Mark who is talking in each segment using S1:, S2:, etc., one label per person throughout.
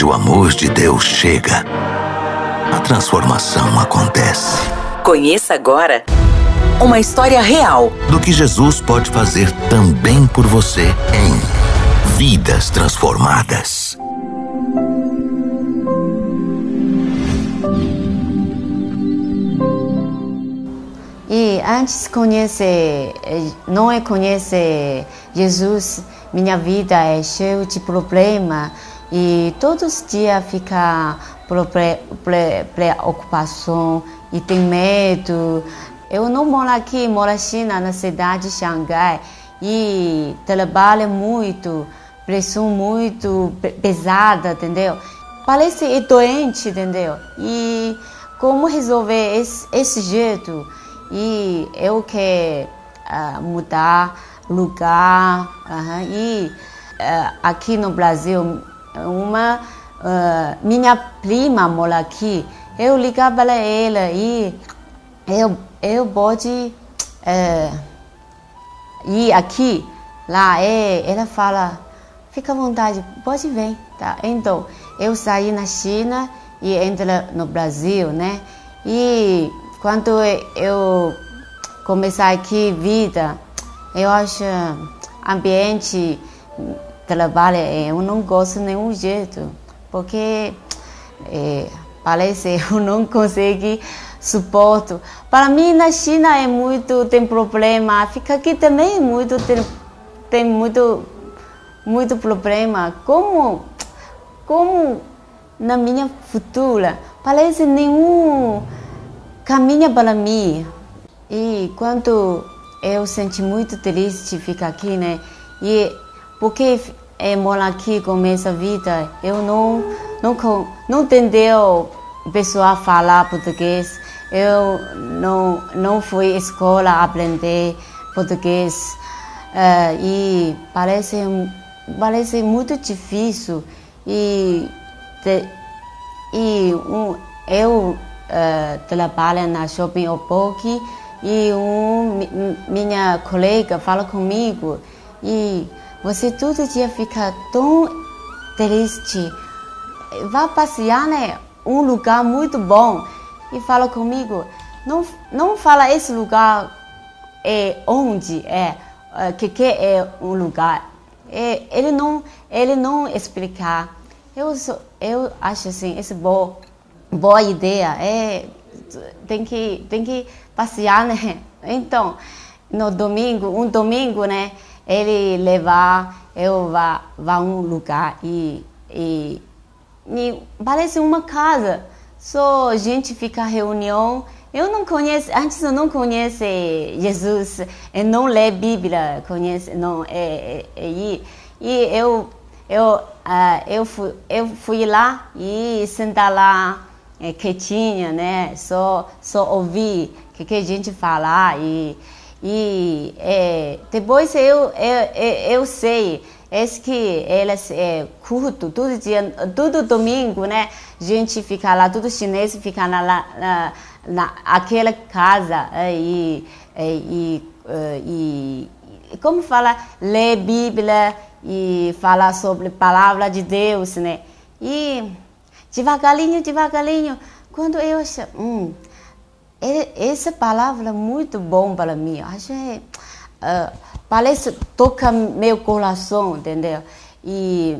S1: Onde o amor de Deus chega, a transformação acontece.
S2: Conheça agora uma história real
S1: do que Jesus pode fazer também por você em Vidas Transformadas.
S3: E antes conhecer, não é conhecer Jesus, minha vida é cheia de problema e todos os dias fica preocupação e tem medo. Eu não moro aqui, moro na China, na cidade de Xangai e trabalho muito, pressão muito pesada, entendeu? Parece doente, entendeu? E como resolver esse, esse jeito? e eu quero uh, mudar lugar uh, e uh, aqui no Brasil uma ah, minha prima mora aqui. Eu ligava para ela e eu eu pode eh, ir aqui? Lá é, ela fala fica à vontade pode vir tá? Então eu saí na China e entra no Brasil né? E quando eu começar aqui vida, eu acho ambiente trabalho eu não gosto nenhum jeito, porque é, parece eu não consigo suporto. Para mim na China é muito tem problema, fica aqui também muito tem, tem muito muito problema. Como como na minha futura parece nenhum caminha para mim. E quando eu senti muito triste ficar aqui, né? E porque é, morar aqui começa a vida, eu não não não entendeu pessoa falar português. Eu não não fui escola aprender português. Uh, e parece parece muito difícil. E de, e um, eu uh, trabalha na Shopping Opoki e um, minha colega fala comigo. E você todo dia fica tão triste. Vá passear, né? Um lugar muito bom e fala comigo. Não, não fala esse lugar é onde é, é que que é um lugar. É, ele não ele não explicar. Eu eu acho assim esse bom boa ideia. É, tem que tem que passear, né? Então, no domingo, um domingo, né? Ele levar eu vá vá um lugar e, e, parece uma casa. Só gente fica reunião. Eu não conheço, antes eu não conheço Jesus, eu não lê Bíblia, conhece, não, é, é, é, e, e eu, eu, uh, eu, fui, eu fui lá e sentar lá é, quietinha, né? Só, só ouvir o que, que a gente fala e, e é, depois eu, eu, eu sei esse que elas é curto, todo dia, todo domingo, né? Gente fica lá, todo chinês fica na, na, na aquela casa é, e, é, e, é, e, e como fala, ler Bíblia e falar sobre a palavra de Deus, né? E devagarinho, devagarinho. Quando eu hum, essa palavra é muito bom para mim. Acho que uh, parece toca meu coração, entendeu? E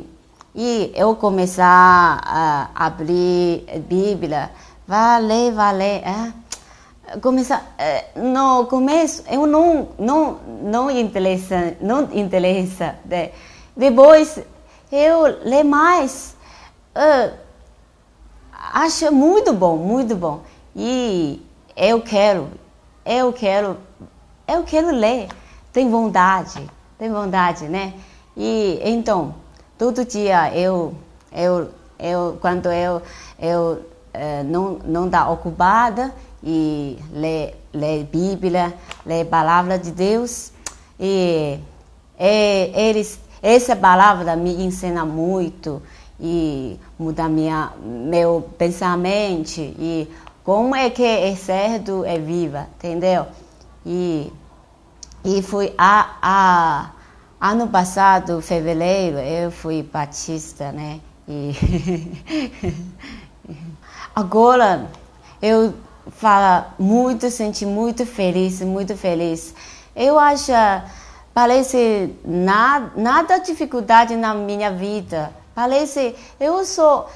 S3: e eu começar a abrir a Bíblia, vai ler, vai ler, é? começar eh, no começo eu não não não interessa não interessa depois eu ler mais uh, acho muito bom, muito bom. E eu quero, eu quero, eu quero ler. Tem vontade, tem vontade, né? E então, todo dia eu, eu, eu quando eu, eu uh, não não está ocupada e ler ler Bíblia, ler palavra de Deus e, e eles essa palavra me ensina muito e mudar minha, meu pensamento e como é que é certo é viva, entendeu? E, e fui a, a ano passado, fevereiro, eu fui batista, né? E agora eu falo muito, senti muito feliz, muito feliz. Eu acho parece nada, nada dificuldade na minha vida. Parece eu sou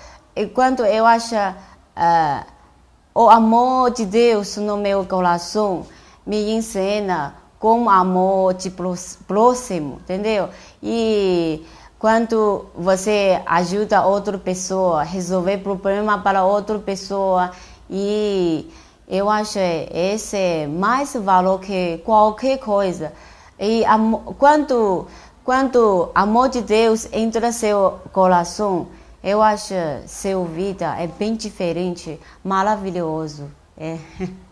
S3: quando eu acho uh, o amor de Deus no meu coração me ensina como amor de próximo, entendeu? E quando você ajuda outra pessoa, resolver problema para outra pessoa e eu acho esse é mais valor que qualquer coisa. E quando quando amor de Deus entra no seu coração, eu acho seu vida é bem diferente, maravilhoso. É.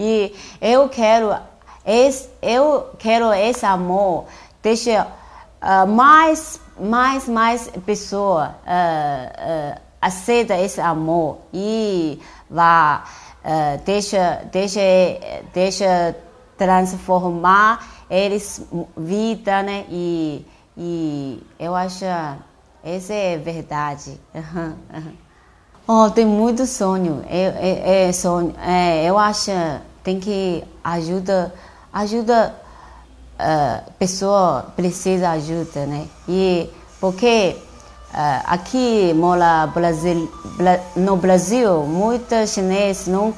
S3: E eu quero esse, eu quero esse amor deixa uh, mais mais mais pessoa uh, uh, aceita esse amor e vá uh, deixa deixa deixa transformar eles vida né e e eu acho essa é verdade oh tem muito sonho é, é, é sonho é, eu acho tem que ajuda ajuda uh, pessoa precisa ajuda, né? E porque uh, aqui mora Brasil, no Brasil, muitos chineses não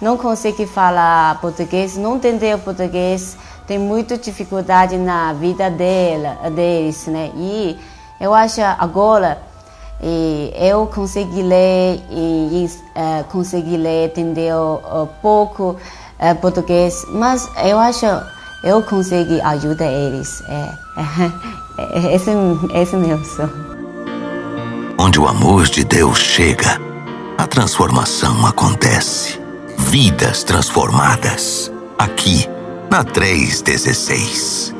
S3: não conseguem falar português, não entender português, tem muita dificuldade na vida dela, deles, né? E eu acho agora eu consegui ler e, e uh, consegui ler, entender uh, pouco uh, português, mas eu acho eu consigo ajudar eles. É, é, esse, esse é meu sonho.
S1: Onde o amor de Deus chega, a transformação acontece. Vidas transformadas. Aqui, na 316.